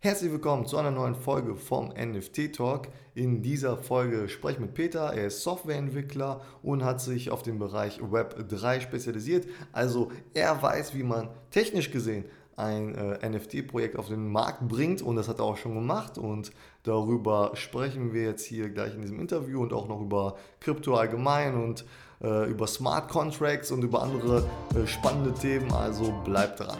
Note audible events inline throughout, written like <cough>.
Herzlich willkommen zu einer neuen Folge vom NFT Talk. In dieser Folge spreche ich mit Peter. Er ist Softwareentwickler und hat sich auf den Bereich Web 3 spezialisiert. Also er weiß, wie man technisch gesehen ein äh, NFT-Projekt auf den Markt bringt und das hat er auch schon gemacht und darüber sprechen wir jetzt hier gleich in diesem Interview und auch noch über Krypto allgemein und äh, über Smart Contracts und über andere äh, spannende Themen. Also bleibt dran.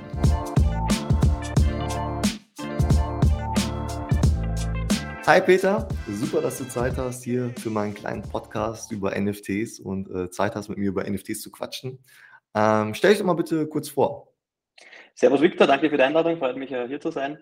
Hi Peter, super, dass du Zeit hast hier für meinen kleinen Podcast über NFTs und äh, Zeit hast, mit mir über NFTs zu quatschen. Ähm, stell dich doch mal bitte kurz vor. Servus Victor, danke für die Einladung, freut mich hier zu sein.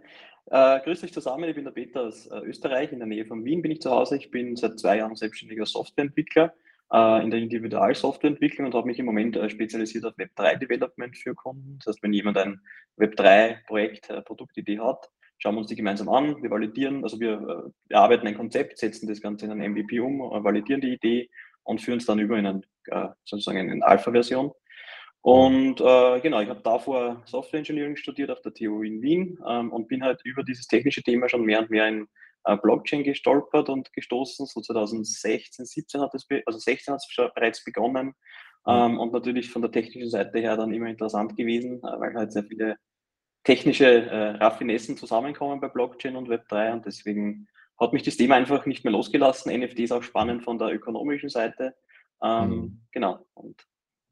Äh, grüß euch zusammen, ich bin der Peter aus äh, Österreich, in der Nähe von Wien bin ich zu Hause. Ich bin seit zwei Jahren selbstständiger Softwareentwickler äh, in der Individualsoftwareentwicklung und habe mich im Moment äh, spezialisiert auf Web3-Development für Kunden. Das heißt, wenn jemand ein Web3-Projekt, äh, Produktidee hat, schauen wir uns die gemeinsam an, wir validieren, also wir, äh, wir arbeiten ein Konzept, setzen das Ganze in ein MVP um, äh, validieren die Idee und führen es dann über in ein, äh, sozusagen in eine Alpha-Version. Und äh, genau, ich habe davor Software Engineering studiert auf der TU in Wien ähm, und bin halt über dieses technische Thema schon mehr und mehr in äh, Blockchain gestolpert und gestoßen. So 2016, 17 hat es, also 16 hat es bereits begonnen. Ähm, und natürlich von der technischen Seite her dann immer interessant gewesen, weil halt sehr viele technische äh, Raffinessen zusammenkommen bei Blockchain und Web3 und deswegen hat mich das Thema einfach nicht mehr losgelassen. NFT ist auch spannend von der ökonomischen Seite. Ähm, mhm. Genau. Und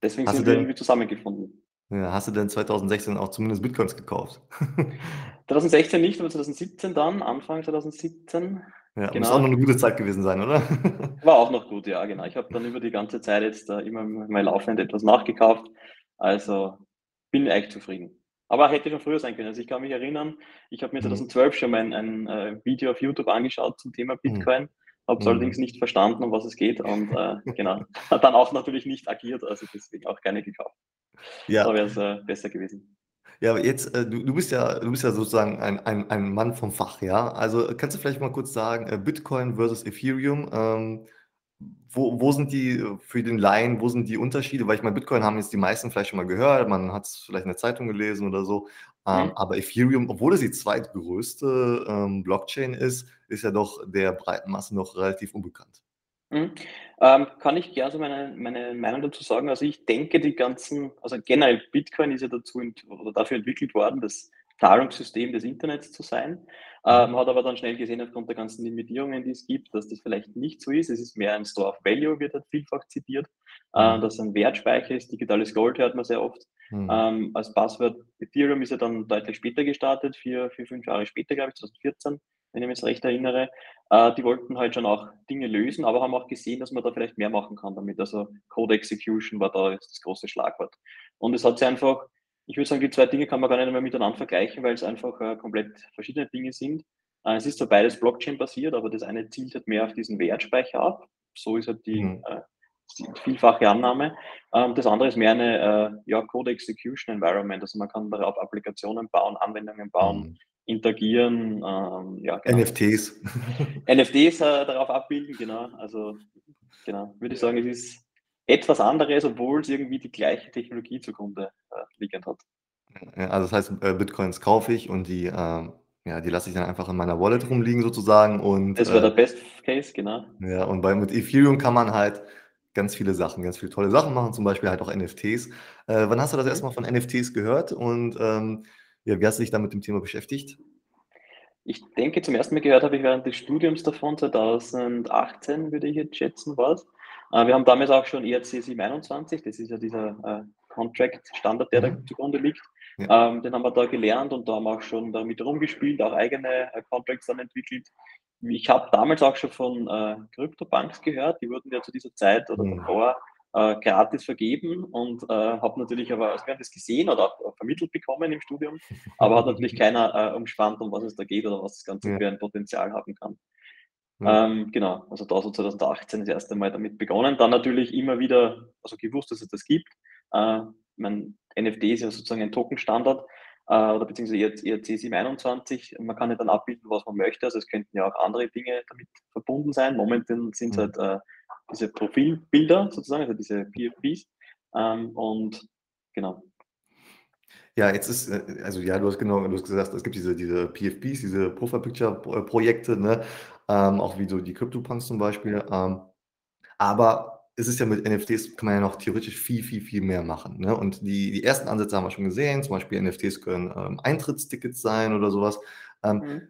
deswegen hast sind wir irgendwie zusammengefunden. Ja, hast du denn 2016 auch zumindest Bitcoins gekauft? <laughs> 2016 nicht, aber 2017 dann, Anfang 2017. Ja, genau. muss auch noch eine gute Zeit gewesen sein, oder? <laughs> War auch noch gut, ja, genau. Ich habe dann über die ganze Zeit jetzt äh, immer mal laufend etwas nachgekauft. Also bin echt zufrieden. Aber hätte schon früher sein können. Also ich kann mich erinnern, ich habe mir 2012 mhm. schon mal ein, ein, äh, Video auf YouTube angeschaut zum Thema mhm. Bitcoin, habe es mhm. allerdings nicht verstanden, um was es geht und äh, <laughs> genau, dann auch natürlich nicht agiert, also deswegen auch keine gekauft. Ja. Da wäre es äh, besser gewesen. Ja, aber jetzt, äh, du, du bist ja, du bist ja sozusagen ein, ein, ein Mann vom Fach, ja. Also kannst du vielleicht mal kurz sagen, äh, Bitcoin versus Ethereum, ähm, wo, wo sind die äh, für den Laien, wo sind die Unterschiede? Weil ich meine, Bitcoin haben jetzt die meisten vielleicht schon mal gehört, man hat es vielleicht in der Zeitung gelesen oder so. Ähm, mhm. aber Ethereum, obwohl es die zweitgrößte ähm, Blockchain ist, ist ja doch der breiten Masse noch relativ unbekannt. Mhm. Ähm, kann ich gerne so meine, meine Meinung dazu sagen? Also ich denke, die ganzen, also generell Bitcoin ist ja dazu oder dafür entwickelt worden, das Zahlungssystem des Internets zu sein. Äh, man hat aber dann schnell gesehen, aufgrund der ganzen Limitierungen, die es gibt, dass das vielleicht nicht so ist. Es ist mehr ein Store of Value, wird halt vielfach zitiert, äh, mhm. dass ein Wertspeicher ist. Digitales Gold hört man sehr oft. Mhm. Ähm, als Passwort Ethereum ist ja dann deutlich später gestartet, vier, vier fünf Jahre später, glaube ich, 2014, wenn ich mich recht erinnere. Äh, die wollten halt schon auch Dinge lösen, aber haben auch gesehen, dass man da vielleicht mehr machen kann damit. Also Code Execution war da das große Schlagwort. Und es hat sich einfach ich würde sagen, die zwei Dinge kann man gar nicht mehr miteinander vergleichen, weil es einfach äh, komplett verschiedene Dinge sind. Äh, es ist zwar beides Blockchain-basiert, aber das eine zielt halt mehr auf diesen Wertspeicher ab. So ist halt die, mhm. äh, vielfache Annahme. Ähm, das andere ist mehr eine äh, ja, Code Execution Environment. Also man kann darauf Applikationen bauen, Anwendungen bauen, mhm. interagieren. Ähm, ja, genau. NFTs. NFTs äh, darauf abbilden, genau. Also genau, würde ich sagen, es ist etwas anderes, obwohl es irgendwie die gleiche Technologie zugrunde äh, liegend hat. also das heißt, äh, Bitcoins kaufe ich und die, äh, ja, die lasse ich dann einfach in meiner Wallet rumliegen sozusagen. Und, das wäre der äh, Best Case, genau. Ja, und bei, mit Ethereum kann man halt ganz viele Sachen, ganz viele tolle Sachen machen, zum Beispiel halt auch NFTs. Äh, wann hast du das mhm. erstmal von NFTs gehört und ähm, ja, wie hast du dich da mit dem Thema beschäftigt? Ich denke, zum ersten Mal gehört habe ich während des Studiums davon, 2018 würde ich jetzt schätzen, war es. Äh, wir haben damals auch schon ERC 721, das ist ja dieser äh, Contract-Standard, der mhm. da zugrunde liegt. Ja. Ähm, den haben wir da gelernt und da haben wir auch schon damit rumgespielt, auch eigene äh, Contracts dann entwickelt. Ich habe damals auch schon von äh, CryptoPunks gehört, die wurden ja zu dieser Zeit oder mhm. davor äh, gratis vergeben und äh, habe natürlich aber, also wir haben das gesehen oder auch vermittelt bekommen im Studium, aber hat natürlich <laughs> keiner äh, umspannt, um was es da geht oder was das Ganze ja. für ein Potenzial haben kann. Ja. Ähm, genau, also da so 2018 das erste Mal damit begonnen. Dann natürlich immer wieder, also gewusst, dass es das gibt. Äh, mein NFT ist ja sozusagen ein Token-Standard äh, oder beziehungsweise ERC 721. Man kann ja dann abbilden, was man möchte. Also es könnten ja auch andere Dinge damit verbunden sein. Momentan sind es halt äh, diese Profilbilder sozusagen, also diese PFPs. Ähm, und genau. Ja, jetzt ist, äh, also ja, du hast genau, du hast gesagt, es gibt diese, diese PFPs, diese Profile Picture Pro- Projekte, ne? Ähm, auch wie so die CryptoPunks zum Beispiel. Ähm, aber es ist ja mit NFTs, kann man ja noch theoretisch viel, viel, viel mehr machen. Ne? Und die, die ersten Ansätze haben wir schon gesehen. Zum Beispiel NFTs können ähm, Eintrittstickets sein oder sowas. Ähm, Mhm.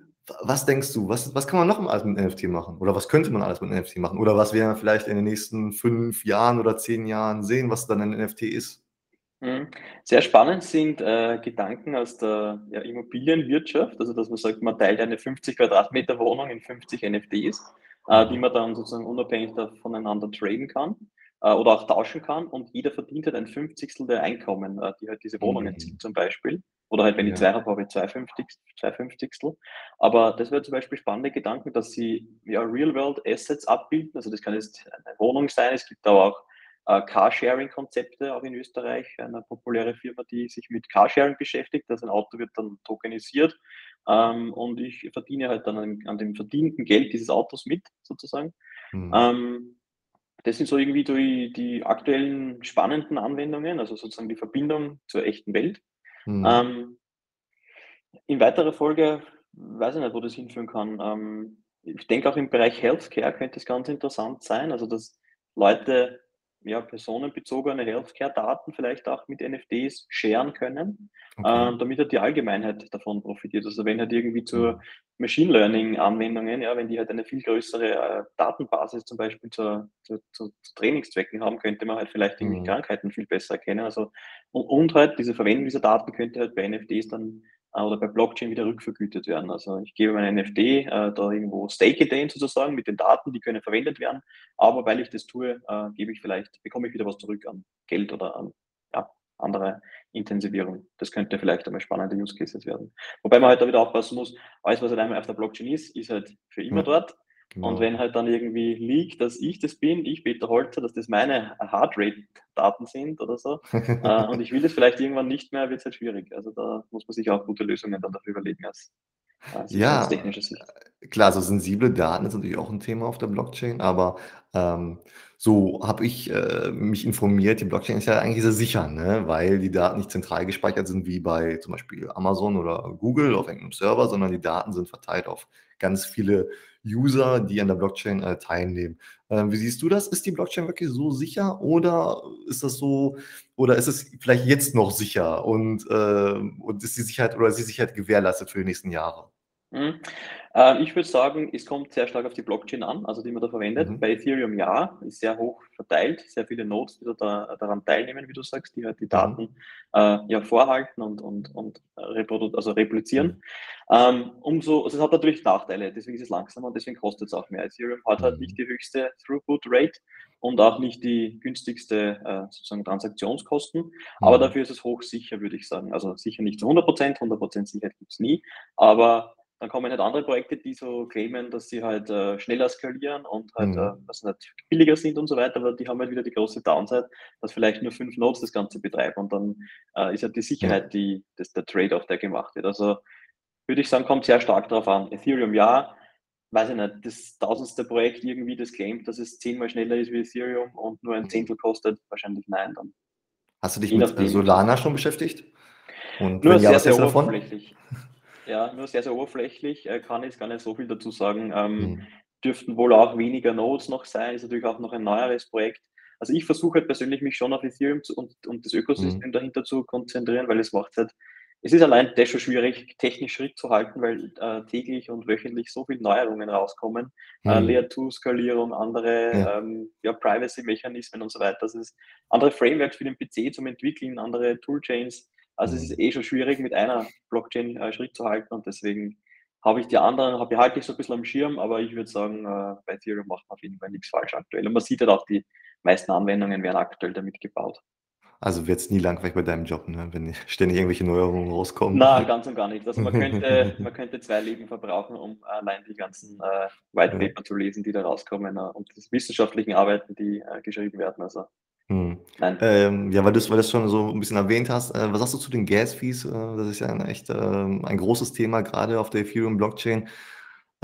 was denkst du, was, was kann man noch alles mit NFT machen? Oder was könnte man alles mit NFT machen? Oder was werden wir vielleicht in den nächsten fünf Jahren oder zehn Jahren sehen, was dann ein NFT ist? Mhm. Sehr spannend sind äh, Gedanken aus der ja, Immobilienwirtschaft, also dass man sagt, man teilt eine 50 Quadratmeter Wohnung in 50 NFTs, äh, die Mhm. man dann sozusagen unabhängig voneinander traden kann äh, oder auch tauschen kann und jeder verdient halt ein Fünfzigstel der Einkommen, äh, die halt diese Wohnungen Mhm. ziehen zum Beispiel. Oder halt, wenn ich zwei habe, habe ich zwei, Fünfzig, zwei Fünfzigstel. Aber das wäre zum Beispiel spannende Gedanken, dass sie ja Real-World-Assets abbilden. Also das kann jetzt eine Wohnung sein, es gibt aber auch äh, Carsharing-Konzepte auch in Österreich, eine populäre Firma, die sich mit Carsharing beschäftigt. Also ein Auto wird dann tokenisiert ähm, und ich verdiene halt dann an, an dem verdienten Geld dieses Autos mit, sozusagen. Mhm. Ähm, das sind so irgendwie die, die aktuellen spannenden Anwendungen, also sozusagen die Verbindung zur echten Welt. Mhm. Ähm, in weiterer Folge weiß ich nicht, wo das hinführen kann. Ähm, ich denke auch im Bereich Healthcare könnte es ganz interessant sein, also dass Leute ja, personenbezogene Healthcare-Daten vielleicht auch mit NFTs sharen können, Okay. ähm, damit halt die Allgemeinheit davon profitiert. Also wenn halt irgendwie zur Mhm. Machine Learning-Anwendungen, ja, wenn die halt eine viel größere äh, Datenbasis zum Beispiel zu, zu, zu Trainingszwecken haben, könnte man halt vielleicht irgendwie Mhm. Krankheiten viel besser erkennen. Also und, und halt diese Verwendung dieser Daten könnte halt bei NFTs dann äh, oder bei Blockchain wieder rückvergütet werden. Also ich gebe mein NFT äh, da irgendwo stake den sozusagen mit den Daten, die können verwendet werden, aber weil ich das tue, äh, gebe ich vielleicht, bekomme ich wieder was zurück an Geld oder an ja, andere Intensivierung. Das könnte vielleicht einmal spannende Use Cases werden. Wobei man halt da wieder aufpassen muss, alles, was halt einmal auf der Blockchain ist, ist halt für immer Ja, dort. Und genau. wenn halt dann irgendwie liegt, dass ich das bin, ich Peter Holzer, dass das meine Heartrate-Daten sind oder so, <laughs> äh, und ich will das vielleicht irgendwann nicht mehr, wird es halt schwierig. Also da muss man sich auch gute Lösungen dann dafür überlegen aus äh, Ja, Sicht. klar, so sensible Daten ist natürlich auch ein Thema auf der Blockchain, aber ähm, so habe ich äh, mich informiert, die Blockchain ist ja eigentlich sehr sicher, ne? weil die Daten nicht zentral gespeichert sind wie bei zum Beispiel Amazon oder Google auf irgendeinem Server, sondern die Daten sind verteilt auf ganz viele User, die an der Blockchain äh, teilnehmen. Ähm, wie siehst du das? Ist die Blockchain wirklich so sicher oder ist das so, oder ist es vielleicht jetzt noch sicher und, äh, und ist die Sicherheit oder ist die Sicherheit gewährleistet für die nächsten Jahre? Mhm. Äh, ich würde sagen, es kommt sehr stark auf die Blockchain an, also die man da verwendet. Mhm. Bei Ethereum ja, ist sehr hoch verteilt, sehr viele Nodes, die da, daran teilnehmen, wie du sagst, die halt die Mhm. Daten äh, ja vorhalten und, und, und also replizieren. Mhm. Ähm, umso, also es hat natürlich Nachteile, deswegen ist es langsamer und deswegen kostet es auch mehr. Ethereum hat halt nicht Mhm. die höchste Throughput Rate und auch nicht die günstigste äh, sozusagen Transaktionskosten, aber Mhm. dafür ist es hochsicher, würde ich sagen. Also sicher nicht zu 100 Prozent, 100 Prozent Sicherheit gibt es nie, aber dann kommen halt andere Projekte, die so claimen, dass sie halt äh, schneller skalieren und halt äh, Mhm. dass sie nicht billiger sind und so weiter, aber die haben halt wieder die große Downside, dass vielleicht nur fünf Nodes das Ganze betreiben und dann äh, ist halt die. Sicherheit die, das, der Trade-off, der gemacht wird. Also würde ich sagen, kommt sehr stark darauf an. Ethereum ja, weiß ich nicht, das tausendste Projekt irgendwie, das claimt, dass es zehnmal schneller ist wie Ethereum und nur ein Mhm. Zehntel kostet, wahrscheinlich nein. Dann Hast du dich mit äh. Solana schon beschäftigt? Und Nur sehr, sehr davon? oberflächlich. Ja, nur sehr, sehr oberflächlich, äh, kann ich gar nicht so viel dazu sagen. Mhm. dürften wohl auch weniger Nodes noch sein, ist natürlich auch noch ein neueres Projekt. Also ich versuche halt persönlich mich schon auf Ethereum zu, und, und das Ökosystem Mhm. dahinter zu konzentrieren, weil es macht halt, es ist allein das schon schwierig, technisch Schritt zu halten, weil äh, täglich und wöchentlich so viele Neuerungen rauskommen. Äh, Mhm. Layer 2 Skalierung, andere Ja. ähm, ja, Privacy-Mechanismen und so weiter. Das ist andere Frameworks für den PC zum Entwickeln, andere Toolchains. Also es ist Mhm. eh schon schwierig, mit einer Blockchain äh, Schritt zu halten und deswegen habe ich die anderen, habe ich so ein bisschen am Schirm, aber ich würde sagen, äh, bei Ethereum macht man auf jeden Fall nichts falsch aktuell. Und man sieht halt auch, die meisten Anwendungen werden aktuell damit gebaut. Also wird's nie langweilig bei deinem Job, ne, wenn ständig irgendwelche Neuerungen rauskommen. Na, ganz und gar nicht. Also man könnte, <laughs> man könnte zwei Leben verbrauchen, um allein die ganzen äh, White Ja. Paper zu lesen, die da rauskommen äh, und die wissenschaftlichen Arbeiten, die äh, geschrieben werden. Also Nein. Ähm, ja, weil du's weil du's schon so 'n bisschen erwähnt hast, äh, was sagst du zu den Gas Fees? Äh, das ist ja 'n echt, ähm, ein großes Thema, grade auf der Ethereum Blockchain.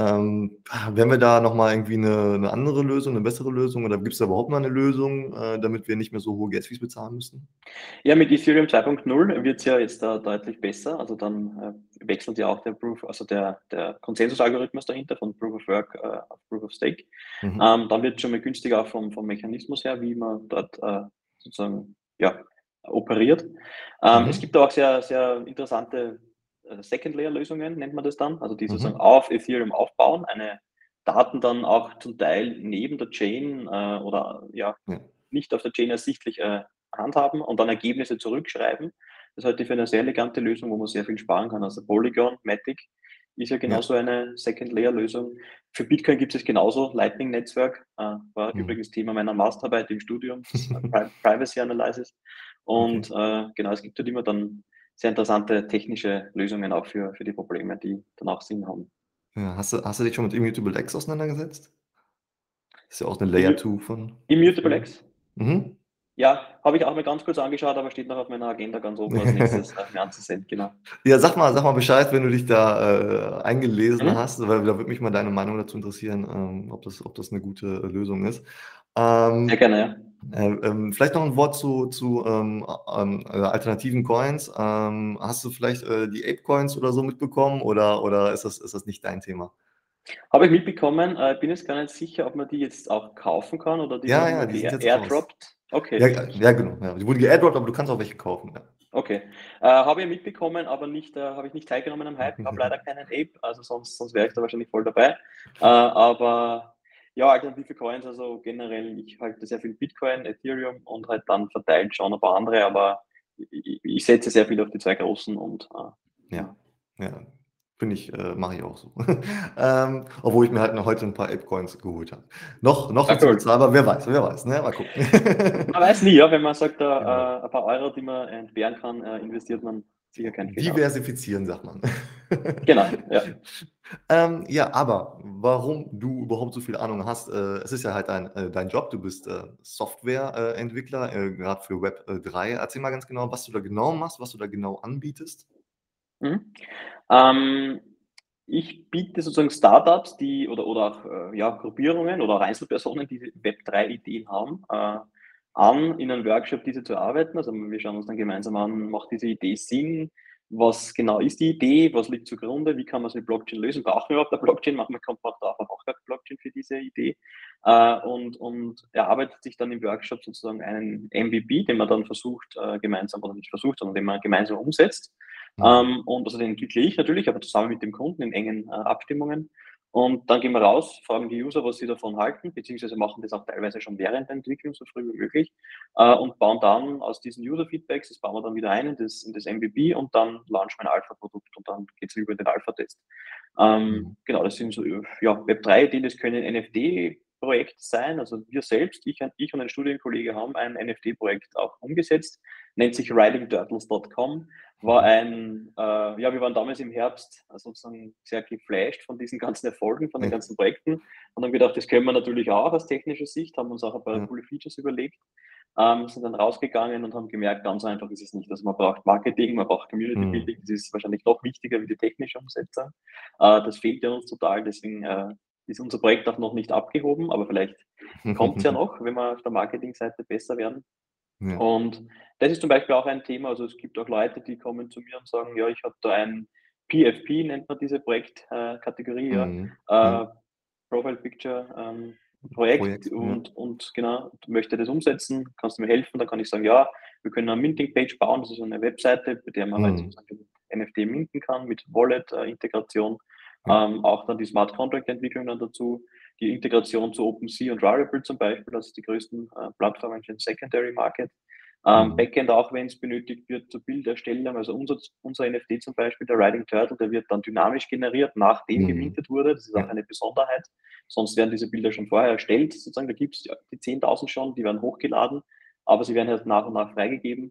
Ähm, wären wir da noch mal irgendwie 'ne 'ne andere Lösung, 'ne bessere Lösung oder gibt's da überhaupt mal 'ne Lösung, äh, damit wir nicht mehr so hohe Gas-Fees bezahlen müssen? Ja, mit Ethereum 2.0 wird's ja jetzt da deutlich besser. Also, dann, äh, wechselt ja auch der Proof also, der der Konsensusalgorithmus dahinter von Proof of Work, äh, auf Proof of Stake. Mhm. Ähm, dann wird's schon mal günstiger vom vom Mechanismus her, wie man dort, äh, sozusagen, ja, operiert. Ähm, es Mhm. gibt auch sehr, sehr interessante, Second-Layer-Lösungen, nennt man das dann, also die sozusagen Mhm. auf Ethereum aufbauen, eine Daten dann auch zum Teil neben der Chain, äh, oder ja, Ja. nicht auf der Chain ersichtlich, äh, handhaben und dann Ergebnisse zurückschreiben. Das halte ich für eine sehr elegante Lösung, wo man sehr viel sparen kann. Also, Polygon Matic ist ja Ja. genauso eine Second-Layer-Lösung. Für Bitcoin gibt es genauso Lightning-Netzwerk, äh, war Mhm. übrigens Thema meiner Masterarbeit im Studium, <laughs> Pri Privacy Analysis. Okay. Und, äh, genau, es gibt dort immer dann sehr interessante technische Lösungen auch für für die Probleme, die dann auch Sinn haben. Ja, hast du hast du dich schon mit Immutable X auseinandergesetzt? Ist ja auch 'ne Layer Immu 2 von Immutable. X? Mhm. Ja, habe ich auch mal ganz kurz angeschaut, aber steht noch auf meiner Agenda ganz oben als Nächstes, <laughs> äh, mir anzusehen, genau. Ja, sag mal sag mal Bescheid, wenn du dich da, äh, eingelesen Mhm. hast, weil da würde mich mal deine Meinung dazu interessieren, ähm, ob das ob das 'ne gute, äh, Lösung ist. Ähm, Sehr gerne, ja. Äh, ähm, vielleicht noch 'n Wort zu zu, ähm, ähm, äh, alternativen Coins. Ähm, hast du vielleicht, äh, die Apecoins oder so mitbekommen oder oder ist das ist das nicht dein Thema? Habe ich mitbekommen, äh, bin jetzt gar nicht sicher, ob man die jetzt auch kaufen kann oder die Ja, ja, die sind airdropped? Okay, Ja, ja genau, ja. Die wurden geairdroppt, aber du kannst auch welche kaufen, ja. Okay. Äh, habe ich mitbekommen, aber nicht äh, habe ich nicht teilgenommen am Hype. Habe <laughs> leider keinen Ape, also sonst sonst wäre ich da wahrscheinlich voll dabei. Äh, aber ja, alternative Coins, also generell, ich halte sehr viel Bitcoin, Ethereum und halt dann verteilt schon ein paar andere, aber i i ich setze sehr viel auf die 2 großen und, äh, Ja, genau. ja. Finde ich äh, mache ich auch so. <laughs> Ähm, obwohl ich mir halt noch heute 'n paar Apecoins geholt habe. Noch noch nicht cool. bezahlbar, wer weiß, wer weiß, ne? Mal gucken. <laughs> Man weiß nie, ja, wenn man sagt, Genau. da, äh, ein paar Euro, die man entbehren kann, äh, investiert man sicher keinen Fehler. Diversifizieren, sagt man. <laughs> Genau, ja. <laughs> Ähm, ja, aber warum du überhaupt so viel Ahnung hast, äh, es ist ja halt dein äh, dein Job. Du bist, äh, Software äh, äh, grad für Web, äh, 3. Erzähl mal ganz genau, was du da genau machst, was du da genau anbietest? Mhm. Ähm, ich biete sozusagen Start-ups, die oder oder auch, äh, ja, Gruppierungen oder auch Einzelpersonen, die Web3-Ideen haben, äh, an, in 'nem Workshop diese zu erarbeiten. Also, wir schauen uns dann gemeinsam an, macht diese Idee Sinn? Was genau ist die Idee? Was liegt zugrunde? Wie kann man's mit Blockchain lösen? Brauchen wir überhaupt 'ne Blockchain? Manchmal kommt man drauf, man braucht gar keine Blockchain für diese Idee. Äh, und und erarbeitet sich dann im Workshop sozusagen einen MVP, den man dann versucht, äh, gemeinsam oder nicht versucht, sondern den man gemeinsam umsetzt. Mhm. Ähm, und also, den entwickle ich natürlich, aber zusammen mit dem Kunden in engen, äh, Abstimmungen. Und dann gehen wir raus, fragen die User, was sie davon halten, beziehungsweise machen das auch teilweise schon während der Entwicklung, so früh wie möglich, äh, und bauen dann aus diesen User-Feedbacks das bauen wir dann wieder ein in das in das MVP und dann launchen wir ein Alpha-Produkt und dann geht's über in den Alpha-Test. Mhm. Ähm, genau, das sind so, ja, Web3-Ideen, das können NFT-Projekte sein. Also, wir selbst, ich und ich und ein Studienkollege haben ein NFT-Projekt auch umgesetzt, nennt sich ridingturtles.com, war ein äh, ja, wir waren damals im Herbst, äh, sozusagen sehr geflasht von diesen ganzen Erfolgen, von den ganzen Projekten und haben gedacht, das können wir natürlich auch aus technischer Sicht, haben uns auch ein paar Ja. coole Features überlegt, ähm, sind dann rausgegangen und haben gemerkt, ganz einfach ist es nicht. Also, man braucht Marketing, man braucht Community Mhm. Building, das ist wahrscheinlich noch wichtiger wie die technische Umsetzung. Äh, das fehlt ja uns total, deswegen, äh, ist unser Projekt auch noch nicht abgehoben, aber vielleicht <laughs> kommt's ja noch, wenn wir auf der Marketingseite besser werden. Ja. Und das ist zum Beispiel auch ein Thema also, es gibt auch Leute, die kommen zu mir und sagen: „Ja, ich habe da ein“ PFP nennt man diese Projekt äh, ja, Mhm. äh. Profile Picture, ähm, Projekt Projekt, ja. und und genau, und möchte das umsetzen. Kannst du mir helfen? Dann kann ich sagen: „Ja, wir können 'ne Minting-Page bauen.“ Das ist so 'ne Webseite, bei der man halt Mhm. sozusagen NFT minten kann mit Wallet äh. Ähm, auch dann die Smart Contract-Entwicklung dann dazu, die Integration zu OpenSea und Rarible zum Beispiel, also die größten, äh, Plattformen für den Secondary Market. Ähm, Mhm. Backend auch, wenn's benötigt wird zur Bilderstellung. Also, unser unser NFT zum Beispiel, der Riding Turtle, der wird dann dynamisch generiert, nachdem Mhm. gemintet wurde. Das ist auch eine Besonderheit. Sonst werden diese Bilder schon vorher erstellt sozusagen. Da gibt's ja die 10.000 schon, die werden hochgeladen, aber sie werden erst nach und nach freigegeben.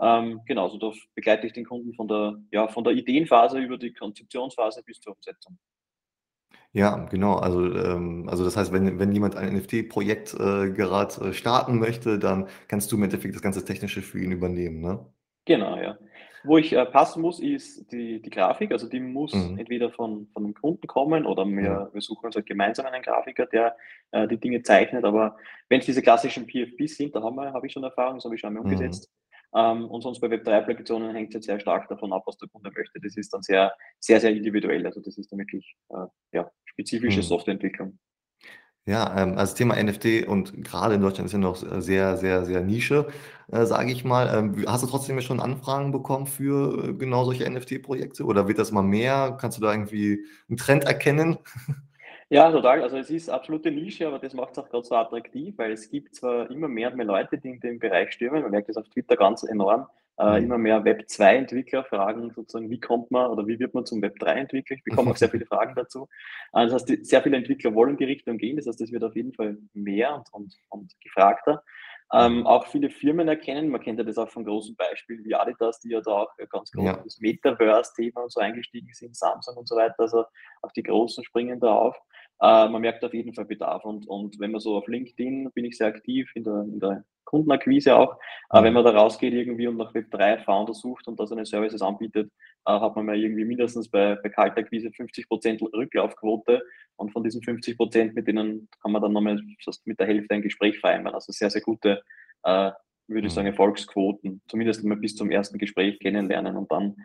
Ähm, genau, da f begleite ich den Kunden von der ja, von der Ideenphase über die Konzeptionsphase bis zur Umsetzung. Ja, genau. Also, ähm also, das heißt, wenn wenn jemand ein NFT-Projekt, äh, grad, äh, starten möchte, dann kannst du im Endeffekt das ganze Technische für ihn übernehmen, ne? Genau, ja. Wo ich äh, passen muss, ist die, die Grafik. Also die muss mhm. entweder von, von einem Kunden kommen oder wir, ja. wir suchen uns halt gemeinsam einen Grafiker, der äh, die Dinge zeichnet. Aber wenn es diese klassischen PFPs sind, da haben wir, habe ich schon Erfahrung, das habe ich schon einmal mhm. Ähm, und sonst bei Web3-Applikationen hängt es jetzt sehr stark davon ab, was der Kunde möchte. Das ist dann sehr, sehr, sehr individuell. Also das ist dann wirklich äh, ja, spezifische mhm. Softwareentwicklung. Ja, ähm, also das Thema NFT und gerade in Deutschland ist ja noch sehr, sehr, sehr Nische, äh, sage ich mal. Ähm, hast du trotzdem schon Anfragen bekommen für äh, genau solche NFT-Projekte oder wird das mal mehr? Kannst du da irgendwie einen Trend erkennen? <laughs> Ja, total. Also es ist absolute Nische, aber das macht es auch gerade so attraktiv, weil es gibt zwar immer mehr und mehr Leute, die in dem Bereich stürmen. Man merkt das auf Twitter ganz enorm. Äh, mhm. immer mehr Web2-Entwickler fragen sozusagen, wie kommt man oder wie wird man zum Web3-Entwickler? Ich bekomme auch sehr viele Fragen dazu. Äh, das heißt, sehr viele Entwickler wollen die Richtung gehen. Das heißt, es wird auf jeden Fall mehr und, und, und gefragter. Ähm, auch viele Firmen erkennen, man kennt ja das auch von großen Beispielen wie Adidas, die ja da auch ganz groß ja. das Metaverse-Thema und so eingestiegen sind, Samsung und so weiter. Also auch die Großen springen da auf. Äh, man merkt auf jeden Fall Bedarf. Und, und wenn man so auf LinkedIn bin ich sehr aktiv in der, in der Kundenakquise auch. Äh, wenn man da rausgeht irgendwie und nach Web3-Founder sucht und da seine Services anbietet, äh, hat man mal irgendwie mindestens bei, bei Kaltakquise 50% Rücklaufquote. Und von diesen 50%, mit denen kann man dann nochmal fast mit der Hälfte ein Gespräch vereinbaren. Also sehr, sehr gute, äh, würde ich sagen, Erfolgsquoten. Zumindest mal bis zum ersten Gespräch kennenlernen und dann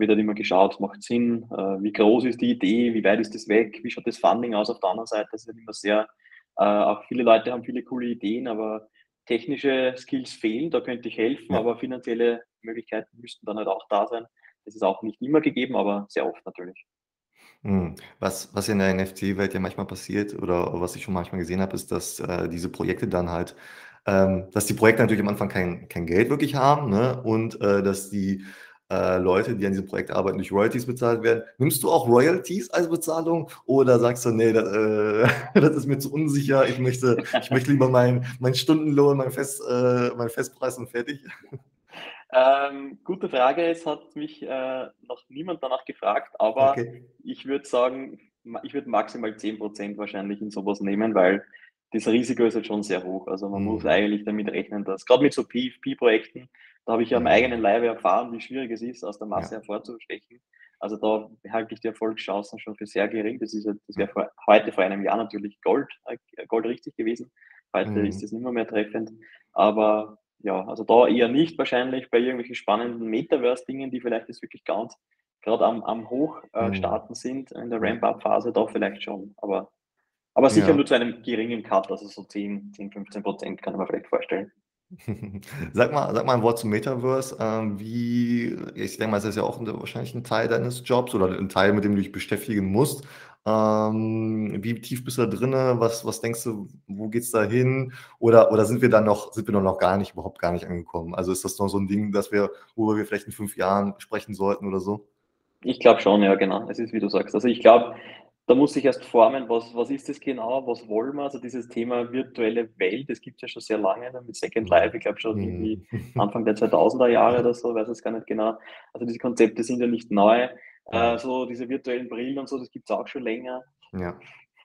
wird halt immer geschaut, macht Sinn, äh, wie groß ist die Idee, wie weit ist das weg, wie schaut das Funding aus auf der anderen Seite. Das ist halt immer sehr, äh, auch viele Leute haben viele coole Ideen, aber technische Skills fehlen, da könnte ich helfen, aber finanzielle Möglichkeiten müssten dann halt auch da sein. Das ist auch nicht immer gegeben, aber sehr oft natürlich. Hm. Was, was in der NFT-Welt ja manchmal passiert oder was ich schon manchmal gesehen habe, ist, dass äh, diese Projekte dann halt, ähm, dass die Projekte natürlich am Anfang kein, kein Geld wirklich haben ne? und äh, dass die äh, Leute, die an diesem Projekt arbeiten, durch Royalties bezahlt werden. Nimmst du auch Royalties als Bezahlung oder sagst du, nee, das, äh, <laughs> das ist mir zu unsicher, ich möchte, ich möchte lieber meinen mein Stundenlohn, mein, Fest, äh, mein Festpreis und fertig? Ähm, gute Frage, es hat mich äh, noch niemand danach gefragt, aber okay. ich würde sagen, ich würde maximal 10% wahrscheinlich in sowas nehmen, weil das Risiko ist halt schon sehr hoch. Also man mhm. muss eigentlich damit rechnen, dass gerade mit so PFP-Projekten, da habe ich ja am eigenen Leibe erfahren, wie schwierig es ist, aus der Masse ja. hervorzustechen. Also da halte ich die Erfolgschancen schon für sehr gering. Das, ist, das wäre heute vor einem Jahr natürlich Gold, äh, Gold richtig gewesen. Heute mhm. ist das nicht mehr, mehr treffend. Aber ja, also da eher nicht wahrscheinlich bei irgendwelchen spannenden Metaverse-Dingen, die vielleicht jetzt wirklich ganz gerade am, am Hochstarten äh, mhm. sind in der Ramp-Up-Phase, da vielleicht schon. Aber, aber sicher ja. nur zu einem geringen Cut, also so 10, 10 15 Prozent kann man vielleicht vorstellen. <laughs> Sag mal, sag mal ein Wort zum Metaverse. Ähm, wie, ich denke mal, es ist ja auch wahrscheinlich ein Teil deines Jobs oder ein Teil, mit dem du dich beschäftigen musst. Ähm, wie tief bist du da drin? Was, was denkst du, wo geht es da hin? Oder, oder sind wir dann noch, sind wir noch gar nicht, überhaupt gar nicht angekommen? Also ist das noch so ein Ding, dass wir, worüber wir vielleicht in fünf Jahren sprechen sollten oder so? Ich glaube schon, ja, genau. Es ist, wie du sagst. Also ich glaube, da muss sich erst formen, was, was ist das genau, was wollen wir? Also dieses Thema virtuelle Welt, das gibt es ja schon sehr lange mit Second Life, ich glaube schon mhm. irgendwie Anfang der 2000er Jahre oder so, weiß es gar nicht genau. Also diese Konzepte sind ja nicht neu. Äh, so diese virtuellen Brillen und so, das gibt es auch schon länger. Ja.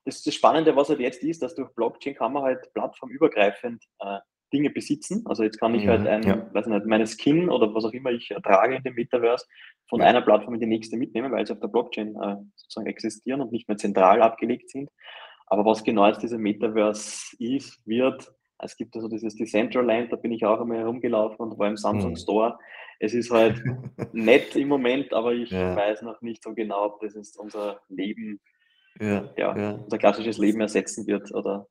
Das, das Spannende, was halt jetzt ist, dass durch Blockchain kann man halt plattformübergreifend äh, Dinge besitzen. Also jetzt kann ich halt ein, ja. weiß nicht, meine Skin oder was auch immer ich trage in dem Metaverse von ja. einer Plattform in die nächste mitnehmen, weil sie auf der Blockchain äh, sozusagen existieren und nicht mehr zentral abgelegt sind. Aber was genau jetzt dieser Metaverse ist, wird, es gibt also dieses Decentraland, da bin ich auch einmal herumgelaufen und war im Samsung mhm. Store. Es ist halt <laughs> nett im Moment, aber ich ja. weiß noch nicht so genau, ob das jetzt unser Leben, ja, ja, unser klassisches Leben ersetzen wird oder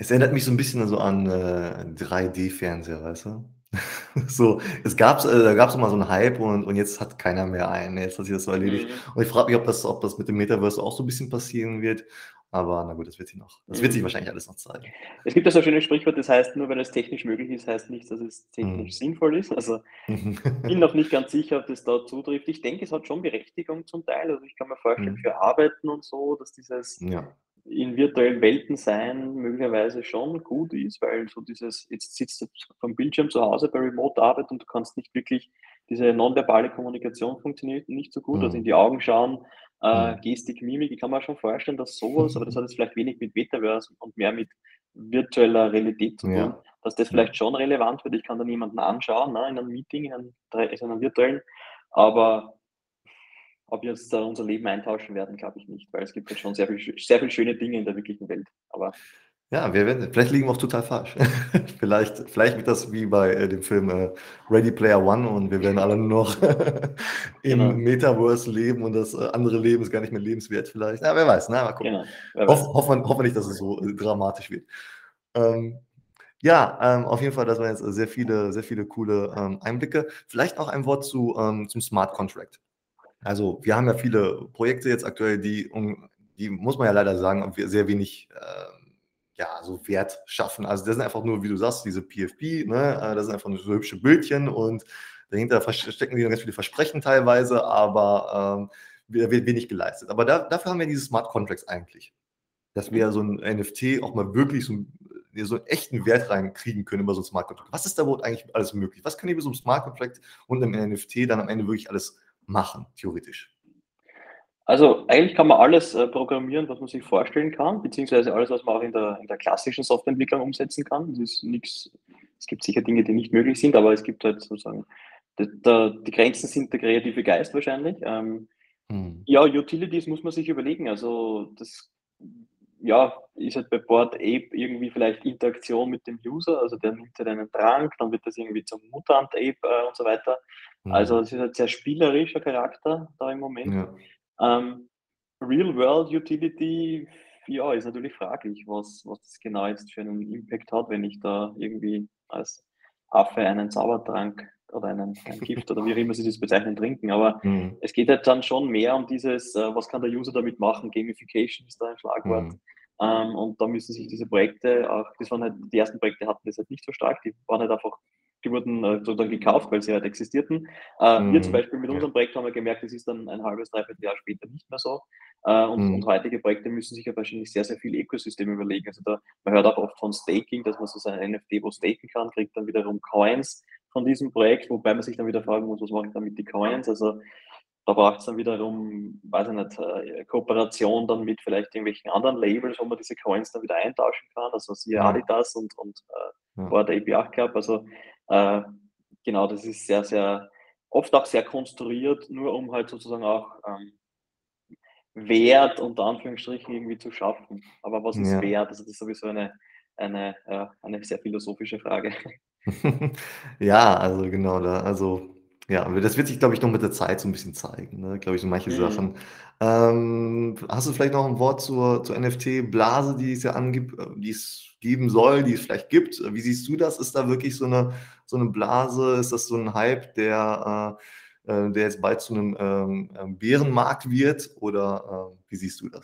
es erinnert mich so ein bisschen so an äh, 3D-Fernseher, weißt du? <laughs> so, es gab, äh, da gab es mal so einen Hype und, und jetzt hat keiner mehr einen. Jetzt hat sich das so erledigt. Mhm. Und ich frage mich, ob das, ob das mit dem Metaverse auch so ein bisschen passieren wird. Aber na gut, das wird sich noch, das wird sich mhm. wahrscheinlich alles noch zeigen. Es gibt ja so ein schönes Sprichwort, das heißt, nur weil es technisch möglich ist, heißt nicht, dass es technisch mhm. sinnvoll ist. Also <laughs> bin noch nicht ganz sicher, ob das da zutrifft. Ich denke, es hat schon Berechtigung zum Teil. Also ich kann mir vorstellen, mhm. für Arbeiten und so, dass dieses ja in virtuellen Welten sein möglicherweise schon gut ist, weil so dieses, jetzt sitzt du vom Bildschirm zu Hause bei Remote-Arbeit und du kannst nicht wirklich, diese nonverbale Kommunikation funktioniert nicht so gut, also mhm. also in die Augen schauen, äh. Gestik, Mimik, ich kann mir schon vorstellen, dass sowas, aber das hat <laughs> jetzt vielleicht wenig mit Metaverse und mehr mit virtueller Realität zu tun, ja. dass das vielleicht schon relevant wird. Ich kann dann jemanden anschauen, ne, in einem Meeting, in einem, in einem virtuellen Aber ob wir jetzt da unser Leben eintauschen werden, glaube ich nicht, weil es gibt ja schon sehr viel, sehr viel schöne Dinge in der wirklichen Welt. Aber ja, wir werden, vielleicht liegen wir auch total falsch. <laughs> vielleicht, vielleicht wird das wie bei äh, dem Film äh, Ready Player One und wir werden alle nur noch <laughs> im genau. Metaverse leben und das äh, andere Leben ist gar nicht mehr lebenswert vielleicht. Ja, wer weiß, na, mal gucken. Genau, Hoff, hoffen, hoffen wir nicht, dass es so äh, dramatisch wird. Ähm, ja, ähm, auf jeden Fall, das waren jetzt sehr viele, sehr viele coole ähm, Einblicke. Vielleicht auch ein Wort zu, ähm, zum Smart Contract. Also wir haben ja viele Projekte jetzt aktuell, die, die muss man ja leider sagen, sehr wenig äh, ja, so Wert schaffen. Also das sind einfach nur, wie du sagst, diese PFP, ne? Äh, das sind einfach nur so hübsche Bildchen und dahinter verstecken die ganz viele Versprechen teilweise, aber ähm, wird wenig geleistet. Aber da, dafür haben wir diese Smart Contracts eigentlich. Dass wir so ein NFT auch mal wirklich so, so einen echten Wert reinkriegen können über so ein Smart Contract. Was ist da wohl eigentlich alles möglich? Was können wir mit so einem Smart Contract und einem NFT dann am Ende wirklich alles machen, theoretisch? Also eigentlich kann man alles äh, programmieren, was man sich vorstellen kann, beziehungsweise alles, was man auch in der, in der klassischen Softwareentwicklung umsetzen kann. Das ist nichts, es gibt sicher Dinge, die nicht möglich sind, aber es gibt halt sozusagen, die, die, Grenzen sind der kreative Geist wahrscheinlich. Ähm, hm. Ja, Utilities muss man sich überlegen. Also das ja, ist halt bei Board Ape irgendwie vielleicht Interaktion mit dem User, also der nimmt halt einen Trank, dann wird das irgendwie zum Mutant Ape äh, und so weiter. Hm. Also es ist halt sehr spielerischer Charakter da im Moment. Ja. Ähm, Real-World Utility, ja, ist natürlich fraglich, was, was das genau jetzt für einen Impact hat, wenn ich da irgendwie als Affe einen Zaubertrank oder einen, ein Gift oder wie auch immer sie das bezeichnen, trinken. Aber mhm. es geht halt dann schon mehr um dieses, äh, was kann der User damit machen? Gamification ist da ein Schlagwort. Mhm. Ähm, und da müssen sich diese Projekte auch, das waren halt, die ersten Projekte hatten das halt nicht so stark, die waren halt einfach die wurden äh, sozusagen gekauft, weil sie halt existierten. Äh, mhm. Wir zum Beispiel mit unserem Projekt haben wir gemerkt, das ist dann ein halbes, dreiviertel Jahr später nicht mehr so. Äh, und, mhm. und, heutige Projekte müssen sich ja wahrscheinlich sehr, sehr viel Ökosystem überlegen. Also da, man hört auch oft von Staking, dass man so sein NFT wo staken kann, kriegt dann wiederum Coins von diesem Projekt, wobei man sich dann wieder fragen muss, was mache ich damit die Coins? Also da braucht es dann wiederum, weiß ich nicht, äh, Kooperation dann mit vielleicht irgendwelchen anderen Labels, wo man diese Coins dann wieder eintauschen kann. Also siehe Adidas und, und äh, ja. Board API Club. Also äh, genau, das ist sehr, sehr, oft auch sehr konstruiert, nur um halt sozusagen auch ähm, Wert unter Anführungsstrichen irgendwie zu schaffen. Aber was ist ja. Wert? Also das ist sowieso eine, eine, äh, eine sehr philosophische Frage. <laughs> ja, also genau, da, also ja, das wird sich, glaube ich, noch mit der Zeit so ein bisschen zeigen, ne? glaube ich, so manche mhm. Sachen. Ähm, hast du vielleicht noch ein Wort zur, zur NFT-Blase, die es ja angibt, äh, die es geben soll, die es vielleicht gibt? Wie siehst du das? Ist da wirklich so eine, so eine Blase? Ist das so ein Hype, der, äh, äh der jetzt bald zu einem ähm, ähm, Bärenmarkt wird? Oder äh, wie siehst du das?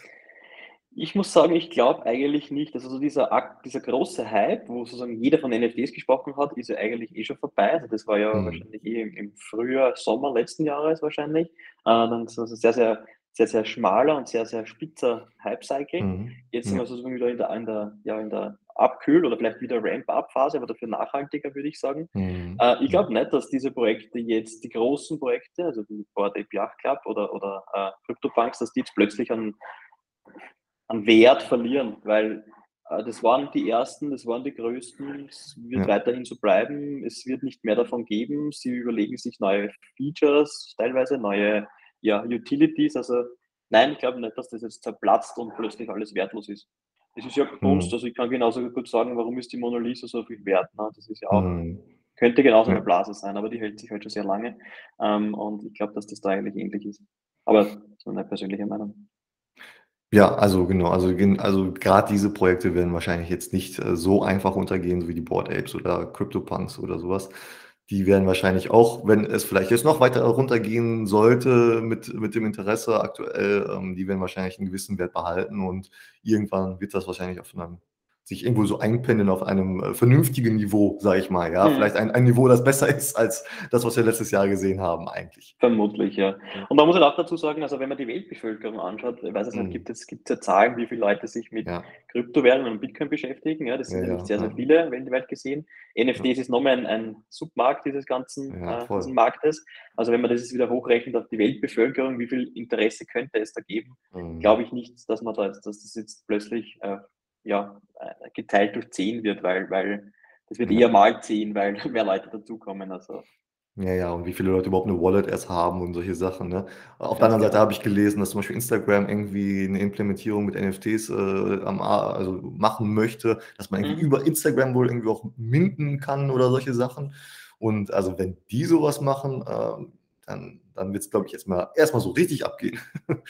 Ich muss sagen, ich glaube eigentlich nicht. Also dieser, dieser große Hype, wo sozusagen jeder von NFTs gesprochen hat, ist ja eigentlich eh schon vorbei. Also das war ja mhm. wahrscheinlich eh im, im, Frühjahr, Sommer letzten Jahres wahrscheinlich. Äh, dann ist also sehr, sehr, sehr, sehr schmaler und sehr, sehr spitzer Hype-Cycle. Mhm. Jetzt sind wir sozusagen wieder in der, in der, ja, in der Abkühl- oder vielleicht wieder Ramp-Up-Phase, aber dafür nachhaltiger, würde ich sagen. Mhm. Äh, ich glaube nicht, dass diese Projekte jetzt, die großen Projekte, also die Board API Club oder, oder äh, CryptoPunks, dass die jetzt plötzlich an an Wert verlieren, weil äh, das waren die ersten, das waren die größten, es wird ja. weiterhin so bleiben, es wird nicht mehr davon geben, sie überlegen sich neue Features, teilweise neue ja, Utilities, also nein, ich glaube nicht, dass das jetzt zerplatzt und plötzlich alles wertlos ist. Das ist ja Kunst, mhm. also ich kann genauso gut sagen, warum ist die Mona Lisa so viel wert, ne? das ist ja auch, mhm. könnte genauso eine Blase sein, aber die hält sich halt schon sehr lange ähm, und ich glaube, dass das da eigentlich ähnlich ist. Aber so eine persönliche Meinung. Ja, also genau, also, also gerade diese Projekte werden wahrscheinlich jetzt nicht äh, so einfach untergehen, so wie die Board Apes oder CryptoPunks oder sowas. Die werden wahrscheinlich auch, wenn es vielleicht jetzt noch weiter runtergehen sollte mit, mit dem Interesse aktuell, ähm, die werden wahrscheinlich einen gewissen Wert behalten und irgendwann wird das wahrscheinlich auf einem sich irgendwo so einpendeln auf einem äh, vernünftigen Niveau, sage ich mal. Ja, mhm. vielleicht ein, ein Niveau, das besser <laughs> ist als das, was wir letztes Jahr gesehen haben, eigentlich. Vermutlich, ja. Und man muss halt auch dazu sagen, also wenn man die Weltbevölkerung anschaut, ich weiß es nicht, mhm. gibt es gibt ja Zahlen, wie viele Leute sich mit ja. Kryptowährungen und Bitcoin beschäftigen. Ja, das sind ja, ja nicht sehr, sehr viele weltweit gesehen. NFTs ist nochmal ein, ein Submarkt dieses ganzen äh, diesen Marktes. Also wenn man das jetzt wieder hochrechnet auf die Weltbevölkerung, wie viel Interesse könnte es da geben, mhm. glaube ich nicht, dass man da jetzt, dass das jetzt plötzlich äh, ja, äh, geteilt durch 10 wird, weil, weil das wird eher mal 10, weil <laughs> mehr Leute dazukommen. Also Ja, ja, und wie viele Leute überhaupt 'ne Wallet erst haben und solche Sachen, ne? Auf der anderen Seite habe ich gelesen, dass zum Beispiel Instagram irgendwie 'ne Implementierung mit NFTs, äh, am also, machen möchte, dass man irgendwie Mhm. über Instagram wohl irgendwie auch minten kann oder solche Sachen. Und also, wenn die so was machen, ähm, dann dann wird's, glaube ich, erst mal erst mal so richtig abgehen. <laughs>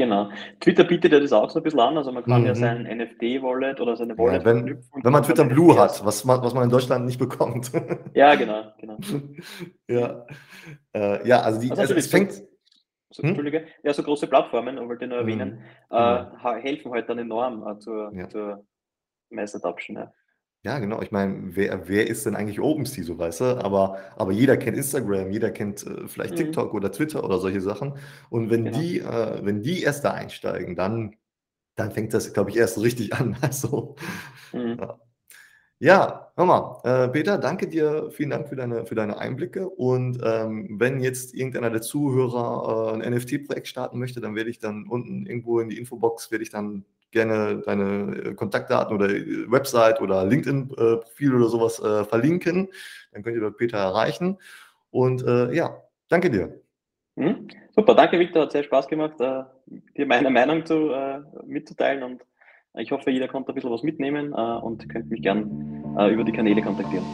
Genau. Twitter bietet ja das auch so 'n bisschen an. Also, man kann ja Mhm. sein NFT-Wallet oder seine Ja, Wallet wenn verknüpfen und wenn man Twitter Blue hat, was man was man in Deutschland nicht bekommt. <laughs> Ja, genau, genau. <laughs> Ja. Äh, ja, also, die Also, also, es so fängt so hm? Entschuldige. Ja, so große Plattformen, wollte ich nur erwähnen, Mhm. äh, Genau. helfen halt dann enorm, äh, zur Ja. zur Mass Adoption, ja. Ja, genau. Ich meine, wer wer ist denn eigentlich OpenSea so, weißt du? Aber aber jeder kennt Instagram, jeder kennt, äh, vielleicht Mhm. TikTok oder Twitter oder solche Sachen. Und wenn Genau. die äh, wenn die erst da einsteigen, dann dann fängt das, glaube ich, erst richtig <laughs> an, also, Mhm. ja. Ja, hör mal, äh, Peter, danke dir. Vielen Dank für deine für deine Einblicke. Und, ähm, wenn jetzt irgendeiner der Zuhörer, äh, 'n NFT-Projekt starten möchte, dann werde ich dann unten irgendwo in die Infobox werde ich dann gerne deine, äh, Kontaktdaten oder, äh, Website oder LinkedIn äh, oder so was, äh, verlinken. Dann könnt ihr dort Peter erreichen. Und, ja, danke dir. Mhm. Super, danke Victor, hat sehr Spaß gemacht, dir meine Meinung zu mitzuteilen und ich hoffe, jeder konnte 'n bisschen was mitnehmen, und könnt mich gern, über die Kanäle kontaktieren.